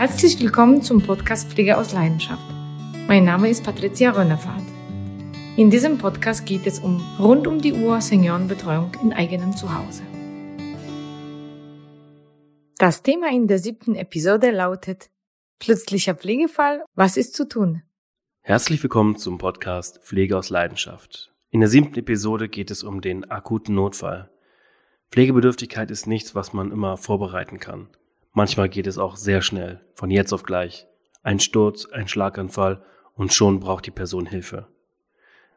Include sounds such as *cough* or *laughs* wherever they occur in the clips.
Herzlich willkommen zum Podcast Pflege aus Leidenschaft. Mein Name ist Patricia Rönnefahrt. In diesem Podcast geht es um rund um die Uhr Seniorenbetreuung in eigenem Zuhause. Das Thema in der siebten Episode lautet Plötzlicher Pflegefall, was ist zu tun? Herzlich willkommen zum Podcast Pflege aus Leidenschaft. In der siebten Episode geht es um den akuten Notfall. Pflegebedürftigkeit ist nichts, was man immer vorbereiten kann. Manchmal geht es auch sehr schnell, von jetzt auf gleich. Ein Sturz, ein Schlaganfall und schon braucht die Person Hilfe.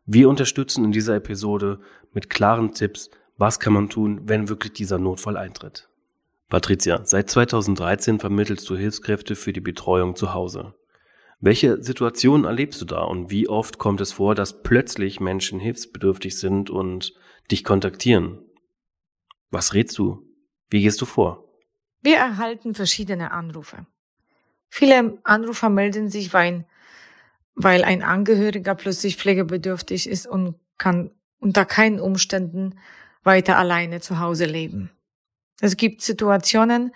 Wir unterstützen in dieser Episode mit klaren Tipps, was kann man tun, wenn wirklich dieser Notfall eintritt. Patricia, seit 2013 vermittelst du Hilfskräfte für die Betreuung zu Hause. Welche Situationen erlebst du da und wie oft kommt es vor, dass plötzlich Menschen hilfsbedürftig sind und dich kontaktieren? Was rätst du? Wie gehst du vor? Wir erhalten verschiedene Anrufe. Viele Anrufer melden sich, weil, ein Angehöriger plötzlich pflegebedürftig ist und kann unter keinen Umständen weiter alleine zu Hause leben. Es gibt Situationen,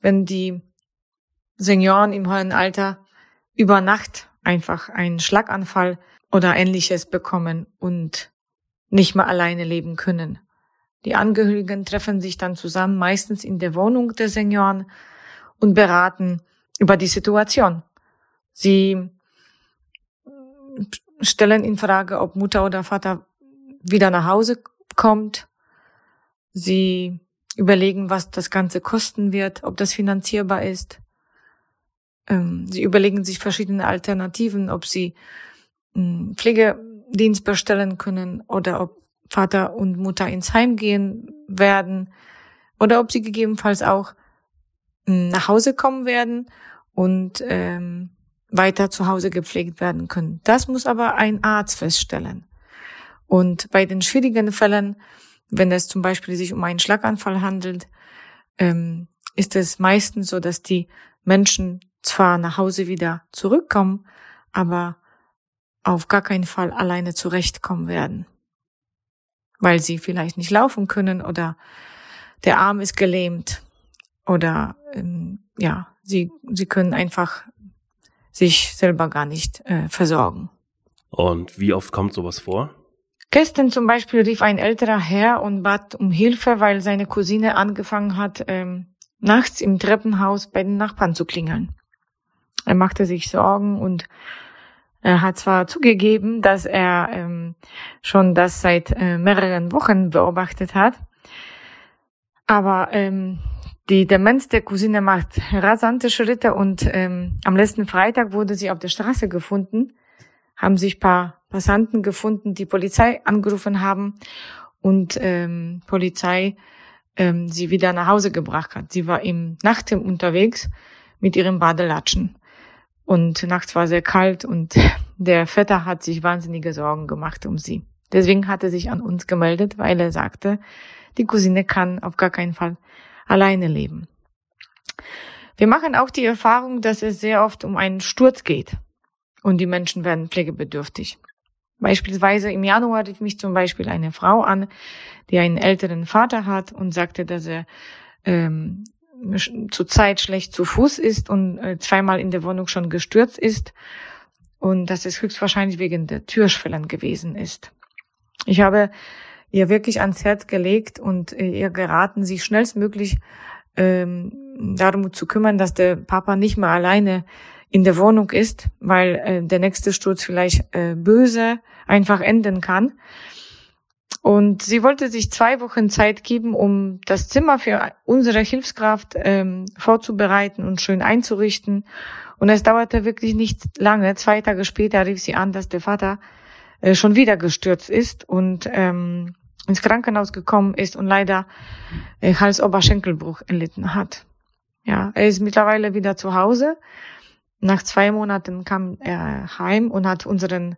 wenn die Senioren im hohen Alter über Nacht einfach einen Schlaganfall oder ähnliches bekommen und nicht mehr alleine leben können. Die Angehörigen treffen sich dann zusammen, meistens in der Wohnung der Senioren, und beraten über die Situation. Sie stellen in Frage, ob Mutter oder Vater wieder nach Hause kommt. Sie überlegen, was das Ganze kosten wird, ob das finanzierbar ist. Ähm, sie überlegen sich verschiedene Alternativen, ob sie hm, Pflegedienst bestellen können oder ob Vater und Mutter ins Heim gehen werden oder ob sie gegebenenfalls auch hm, nach Hause kommen werden und ähm, weiter zu Hause gepflegt werden können. Das muss aber ein Arzt feststellen. Und bei den schwierigen Fällen, wenn es zum Beispiel sich um einen Schlaganfall handelt, ähm, ist es meistens so, dass die Menschen zwar nach Hause wieder zurückkommen, aber auf gar keinen Fall alleine zurechtkommen werden weil sie vielleicht nicht laufen können oder der Arm ist gelähmt oder ähm, ja, sie, sie können einfach sich selber gar nicht äh, versorgen. Und wie oft kommt sowas vor? Gestern zum Beispiel rief ein älterer Herr und bat um Hilfe, weil seine Cousine angefangen hat, ähm, nachts im Treppenhaus bei den Nachbarn zu klingeln. Er machte sich Sorgen und er hat zwar zugegeben, dass er ähm, schon das seit äh, mehreren Wochen beobachtet hat, aber ähm, die Demenz der Cousine macht rasante Schritte und ähm, am letzten Freitag wurde sie auf der Straße gefunden, haben sich paar Passanten gefunden, die Polizei angerufen haben und ähm, Polizei ähm, sie wieder nach Hause gebracht hat. Sie war im Nacht unterwegs mit ihrem Badelatschen. Und nachts war sehr kalt und *laughs* der Vetter hat sich wahnsinnige Sorgen gemacht um sie. Deswegen hat er sich an uns gemeldet, weil er sagte, die Cousine kann auf gar keinen Fall alleine leben. Wir machen auch die Erfahrung, dass es sehr oft um einen Sturz geht und die Menschen werden pflegebedürftig. Beispielsweise im Januar rief mich zum Beispiel eine Frau an, die einen älteren Vater hat und sagte, dass er ähm, zurzeit schlecht zu Fuß ist und äh, zweimal in der Wohnung schon gestürzt ist und dass es höchstwahrscheinlich wegen der Türschwellen gewesen ist. Ich habe ihr wirklich ans Herz gelegt und äh, ihr geraten, sich schnellstmöglich ähm, darum zu kümmern, dass der Papa nicht mehr alleine in der Wohnung ist, weil äh, der nächste Sturz vielleicht äh, böse einfach enden kann. Und sie wollte sich zwei Wochen Zeit geben, um das Zimmer für unsere Hilfskraft ähm, vorzubereiten und schön einzurichten. Und es dauerte wirklich nicht lange. Zwei Tage später rief sie an, dass der Vater äh, schon wieder gestürzt ist und ähm, ins Krankenhaus gekommen ist und leider äh, Hals-Oberschenkelbruch erlitten hat. Ja, er ist mittlerweile wieder zu Hause. Nach zwei Monaten kam er heim und hat unseren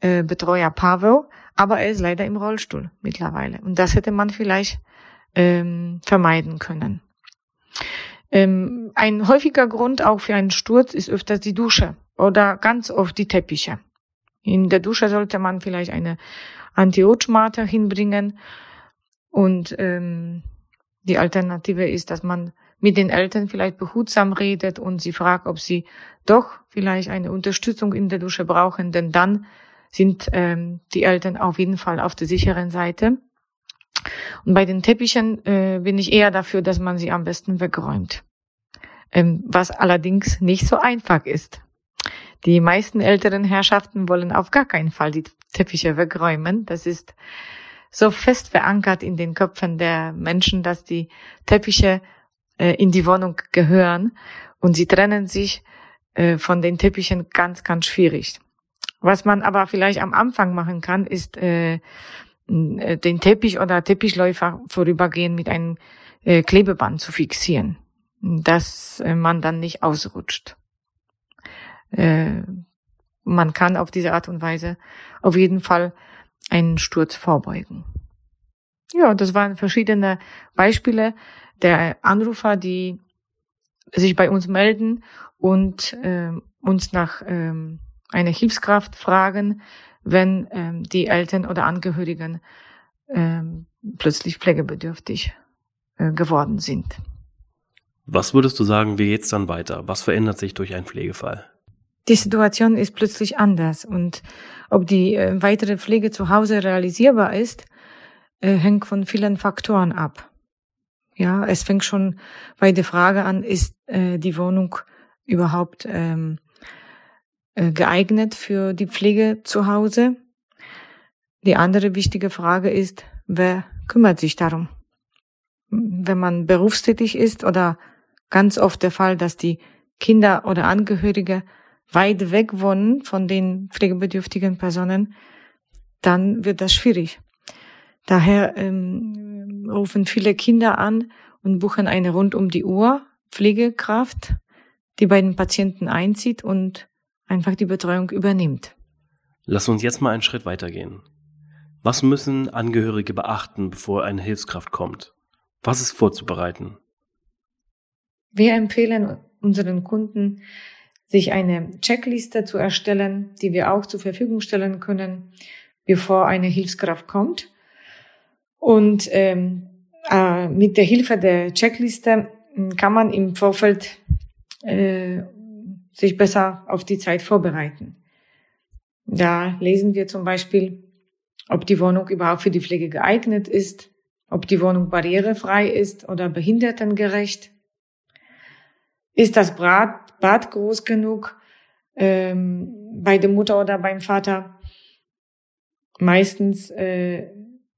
äh, Betreuer Pavel, aber er ist leider im Rollstuhl mittlerweile. Und das hätte man vielleicht ähm, vermeiden können. Ähm, ein häufiger Grund auch für einen Sturz ist öfters die Dusche oder ganz oft die Teppiche. In der Dusche sollte man vielleicht eine Anti-Rutschmatte hinbringen und ähm, die Alternative ist, dass man mit den Eltern vielleicht behutsam redet und sie fragt, ob sie doch vielleicht eine Unterstützung in der Dusche brauchen, denn dann sind ähm, die Eltern auf jeden Fall auf der sicheren Seite. Und bei den Teppichen äh, bin ich eher dafür, dass man sie am besten wegräumt. Ähm, was allerdings nicht so einfach ist. Die meisten älteren Herrschaften wollen auf gar keinen Fall die Teppiche wegräumen. Das ist so fest verankert in den Köpfen der Menschen, dass die Teppiche äh, in die Wohnung gehören und sie trennen sich äh, von den Teppichen ganz, ganz schwierig. Was man aber vielleicht am Anfang machen kann, ist äh, äh den Teppich oder Teppichläufer vorübergehen mit einem äh, Klebeband zu fixieren, dass äh, man dann nicht ausrutscht. Äh, man kann auf diese Art und Weise auf jeden Fall einen Sturz vorbeugen. Ja, das waren verschiedene Beispiele der Anrufer, die sich bei uns melden und äh, uns nach ähm, einer Hilfskraft fragen, wenn ähm, die Eltern oder Angehörigen ähm, plötzlich pflegebedürftig äh, geworden sind. Was würdest du sagen, wie geht's dann weiter? Was verändert sich durch einen Pflegefall? die Situation ist plötzlich anders und ob die äh, weitere Pflege zu Hause realisierbar ist, äh, hängt von vielen Faktoren ab. Ja, es fängt schon bei der Frage an, ist äh, die Wohnung überhaupt ähm, äh, geeignet für die Pflege zu Hause? Die andere wichtige Frage ist, wer kümmert sich darum? Wenn man berufstätig ist oder ganz oft der Fall, dass die Kinder oder Angehörige weit weg wohnen von den pflegebedürftigen Personen, dann wird das schwierig. Daher ähm, rufen viele Kinder an und buchen eine rund um die Uhr Pflegekraft, die bei den Patienten einzieht und einfach die Betreuung übernimmt. Lass uns jetzt mal einen Schritt weitergehen. Was müssen Angehörige beachten, bevor eine Hilfskraft kommt? Was ist vorzubereiten? Wir empfehlen unseren Kunden, sich eine Checkliste zu erstellen, die wir auch zur Verfügung stellen können, bevor eine Hilfskraft kommt. Und ähm, äh, mit der Hilfe der Checkliste hm, kann man im Vorfeld äh, sich besser auf die Zeit vorbereiten. Da lesen wir zum Beispiel, ob die Wohnung überhaupt für die Pflege geeignet ist, ob die Wohnung barrierefrei ist oder behindertengerecht. Ist das Bad groß genug ähm, bei der Mutter oder beim Vater. Meistens äh,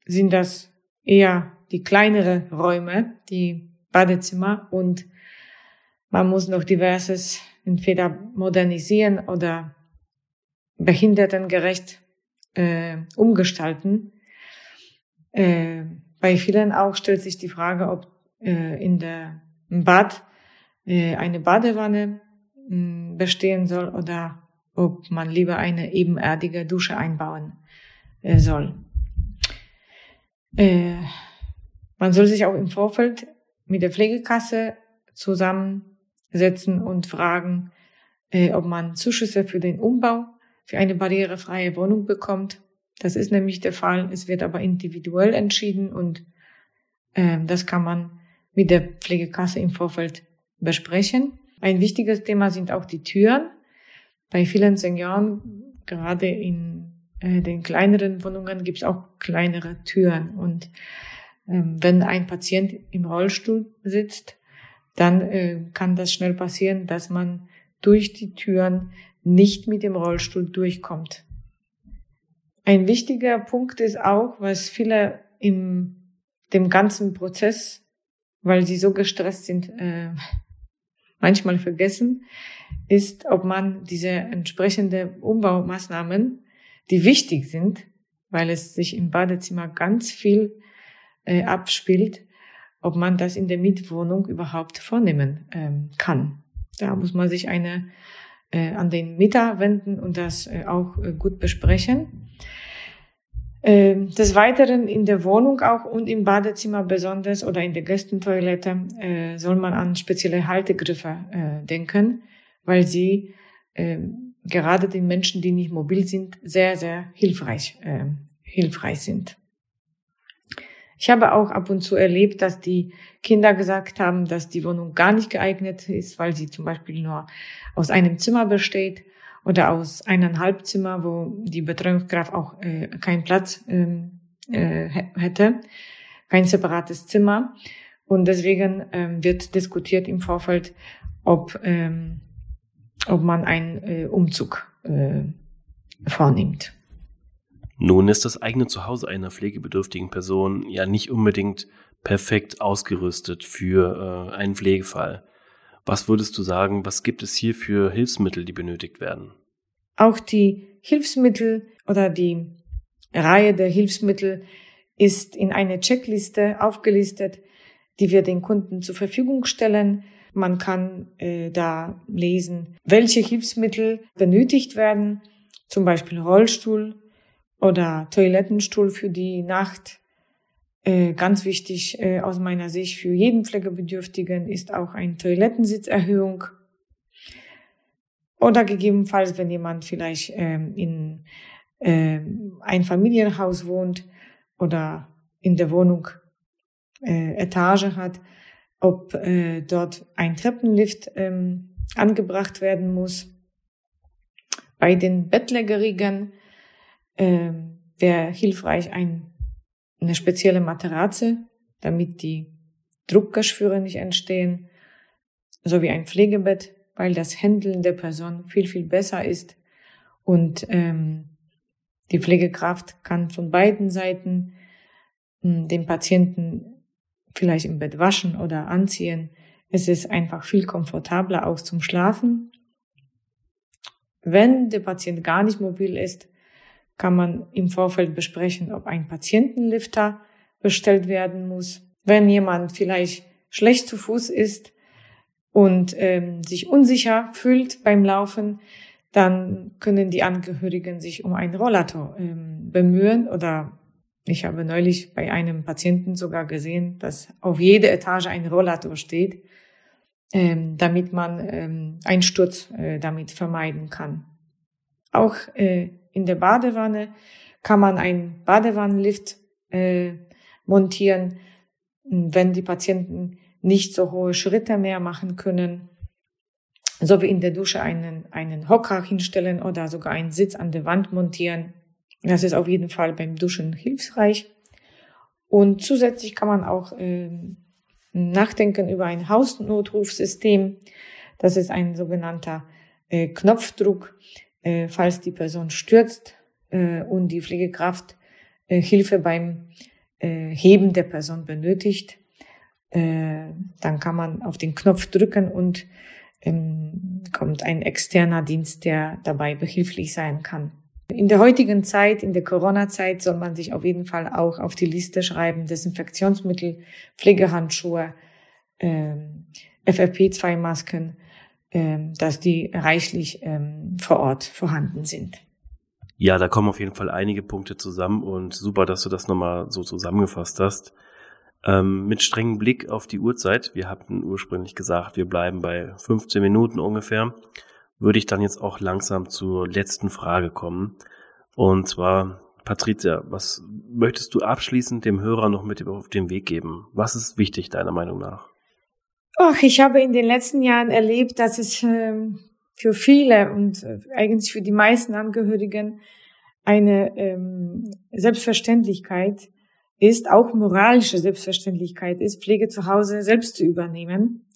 sind das eher die kleinere Räume, die Badezimmer und man muss noch diverses entweder modernisieren oder behindertengerecht äh, umgestalten. Äh, bei vielen auch stellt sich die Frage, ob äh, in der Bad äh, eine Badewanne bestehen soll oder ob man lieber eine ebenerdige Dusche einbauen äh, soll. Äh, man soll sich auch im Vorfeld mit der Pflegekasse zusammensetzen und fragen, äh, ob man Zuschüsse für den Umbau für eine barrierefreie Wohnung bekommt. Das ist nämlich der Fall. Es wird aber individuell entschieden und das kann man mit der Pflegekasse im Vorfeld besprechen. Ein wichtiges Thema sind auch die Türen. Bei vielen Senioren, gerade in äh, den kleineren Wohnungen, gibt es auch kleinere Türen. Und ähm, wenn ein Patient im Rollstuhl sitzt, dann äh, kann das schnell passieren, dass man durch die Türen nicht mit dem Rollstuhl durchkommt. Ein wichtiger Punkt ist auch, was viele im dem ganzen Prozess, weil sie so gestresst sind, äh, *laughs* manchmal vergessen, ist, ob man diese entsprechende Umbaumaßnahmen, die wichtig sind, weil es sich im Badezimmer ganz viel äh, abspielt, ob man das in der Mietwohnung überhaupt vornehmen ähm, kann. Da muss man sich eine äh, an den Mieter wenden und das äh, auch äh, gut besprechen. Ähm, des Weiteren in der Wohnung auch und im Badezimmer besonders oder in der Gästentoilette äh, soll man an spezielle Haltegriffe äh, denken, weil sie äh, gerade den Menschen, die nicht mobil sind, sehr, sehr hilfreich, äh, hilfreich sind. Ich habe auch ab und zu erlebt, dass die Kinder gesagt haben, dass die Wohnung gar nicht geeignet ist, weil sie zum Beispiel nur aus einem Zimmer besteht oder aus eineinhalb Zimmer, wo die Betreuungskraft auch äh, keinen Platz ähm, äh, hätte, kein separates Zimmer. Und deswegen ähm, wird diskutiert im Vorfeld, ob, ähm, ob man einen äh, Umzug äh, vornimmt. Nun ist das eigene Zuhause einer pflegebedürftigen Person ja nicht unbedingt perfekt ausgerüstet für äh, einen Pflegefall. Was würdest du sagen, was gibt es hier für Hilfsmittel, die benötigt werden? Auch die Hilfsmittel oder die Reihe der Hilfsmittel ist in eine Checkliste aufgelistet, die wir den Kunden zur Verfügung stellen. Man kann äh, da lesen, welche Hilfsmittel benötigt werden, zum Beispiel Rollstuhl, oder Toilettenstuhl für die Nacht. Äh, ganz wichtig äh, aus meiner Sicht für jeden Pflegebedürftigen ist auch eine Toilettensitzerhöhung. Oder gegebenenfalls, wenn jemand vielleicht ähm, in äh, ein Familienhaus wohnt oder in der Wohnung äh, Etage hat, ob dort ein Treppenlift ähm, angebracht werden muss. Bei den Bettlägerigen äh, wäre hilfreich ein, eine spezielle Matratze, damit die Druckgeschwüre nicht entstehen, sowie ein Pflegebett, weil das Händeln der Person viel, viel besser ist und ähm, die Pflegekraft kann von beiden Seiten äh, den Patienten vielleicht im Bett waschen oder anziehen. Es ist einfach viel komfortabler auch zum Schlafen. Wenn der Patient gar nicht mobil ist, kann man im Vorfeld besprechen, ob ein Patientenlifter bestellt werden muss. Wenn jemand vielleicht schlecht zu Fuß ist und ähm, sich unsicher fühlt beim Laufen, dann können die Angehörigen sich um einen Rollator ähm, bemühen oder ich habe neulich bei einem Patienten sogar gesehen, dass auf jeder Etage ein Rollator steht, ähm, damit man ähm, einen Sturz äh, damit vermeiden kann. Auch äh, in der Badewanne kann man einen Badewannenlift äh, montieren, wenn die Patienten nicht so hohe Schritte mehr machen können, so wie in der Dusche einen, einen Hocker hinstellen oder sogar einen Sitz an der Wand montieren. Das ist auf jeden Fall beim Duschen hilfreich. Und zusätzlich kann man auch äh, nachdenken über ein Hausnotrufsystem. Das ist ein sogenannter äh, Knopfdruck äh, falls die Person stürzt äh, und die Pflegekraft äh, Hilfe beim äh, Heben der Person benötigt, äh, dann kann man auf den Knopf drücken und ähm, kommt ein externer Dienst, der dabei behilflich sein kann. In der heutigen Zeit, in der Corona-Zeit, soll man sich auf jeden Fall auch auf die Liste schreiben, Desinfektionsmittel, Pflegehandschuhe, äh, FFP2-Masken, ähm, dass die reichlich ähm, vor Ort vorhanden sind. Ja, da kommen auf jeden Fall einige Punkte zusammen und super, dass du das nochmal so zusammengefasst hast. Ähm, mit strengem Blick auf die Uhrzeit, wir hatten ursprünglich gesagt, wir bleiben bei 15 Minuten ungefähr, würde ich dann jetzt auch langsam zur letzten Frage kommen. Und zwar, Patricia, was möchtest du abschließend dem Hörer noch mit auf den Weg geben? Was ist wichtig deiner Meinung nach? Ach, ich habe in den letzten Jahren erlebt, dass es ähm, für viele und äh, eigentlich für die meisten Angehörigen eine ähm, Selbstverständlichkeit ist, auch moralische Selbstverständlichkeit ist, Pflege zu Hause selbst zu übernehmen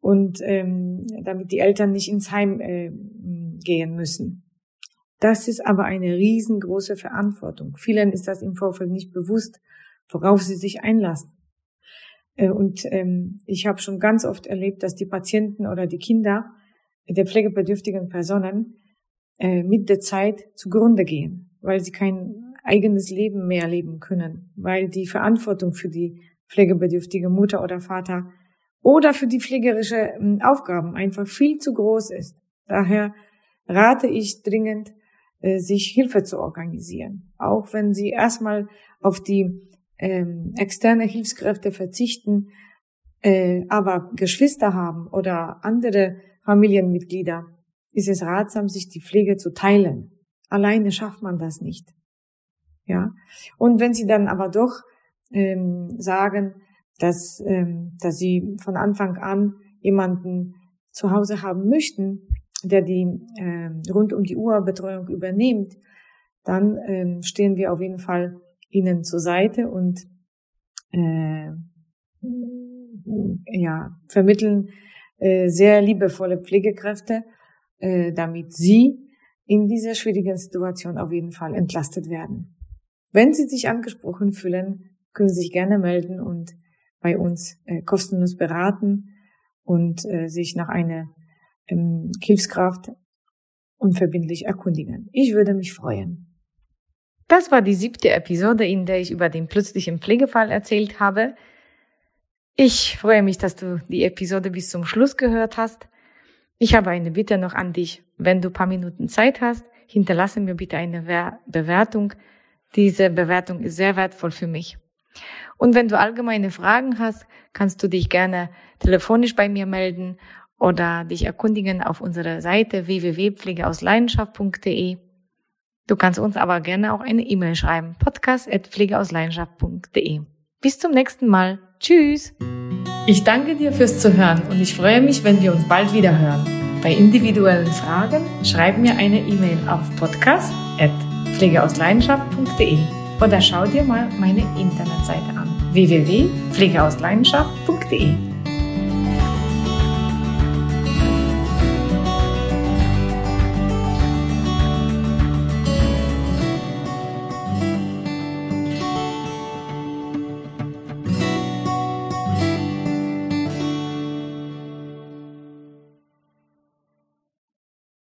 und ähm, damit die Eltern nicht ins Heim gehen müssen. Das ist aber eine riesengroße Verantwortung. Vielen ist das im Vorfeld nicht bewusst, worauf sie sich einlassen. Äh, und ähm, ich habe schon ganz oft erlebt, dass die Patienten oder die Kinder der pflegebedürftigen Personen äh, mit der Zeit zugrunde gehen, weil sie kein eigenes Leben mehr leben können, weil die Verantwortung für die pflegebedürftige Mutter oder Vater oder für die pflegerische ähm, Aufgaben einfach viel zu groß ist. Daher rate ich dringend, äh, sich Hilfe zu organisieren, auch wenn sie erstmal auf die ähm, externe Hilfskräfte verzichten, äh, aber Geschwister haben oder andere Familienmitglieder, ist es ratsam, sich die Pflege zu teilen. Alleine schafft man das nicht. Ja. Und wenn sie dann aber doch ähm, sagen, dass, ähm, dass sie von Anfang an jemanden zu Hause haben möchten, der die äh, rund um die Uhr Betreuung übernimmt, dann ähm, stehen wir auf jeden Fall ihnen zur Seite und äh, ja, vermitteln äh, sehr liebevolle Pflegekräfte, äh, damit sie in dieser schwierigen Situation auf jeden Fall entlastet werden. Wenn Sie sich angesprochen fühlen, können Sie sich gerne melden und bei uns äh, kostenlos beraten und äh, sich nach einer ähm, Hilfskraft unverbindlich erkundigen. Ich würde mich freuen. Das war die siebte Episode, in der ich über den plötzlichen Pflegefall erzählt habe. Ich freue mich, dass du die Episode bis zum Schluss gehört hast. Ich habe eine Bitte noch an dich. Wenn du paar Minuten Zeit hast, hinterlasse mir bitte eine Bewertung. Diese Bewertung ist sehr wertvoll für mich. Und wenn du allgemeine Fragen hast, kannst du dich gerne telefonisch bei mir melden oder dich erkundigen auf unserer Seite www.pflegeausleidenschaft.de. Du kannst uns aber gerne auch eine E-Mail schreiben. podcast.pflegeausleidenschaft.de. Bis zum nächsten Mal. Tschüss! Ich danke dir fürs Zuhören und ich freue mich, wenn wir uns bald wieder hören. Bei individuellen Fragen schreib mir eine E-Mail auf podcast.pflegeausleidenschaft.de oder schau dir mal meine Internetseite an www.pflegeausleidenschaft.de.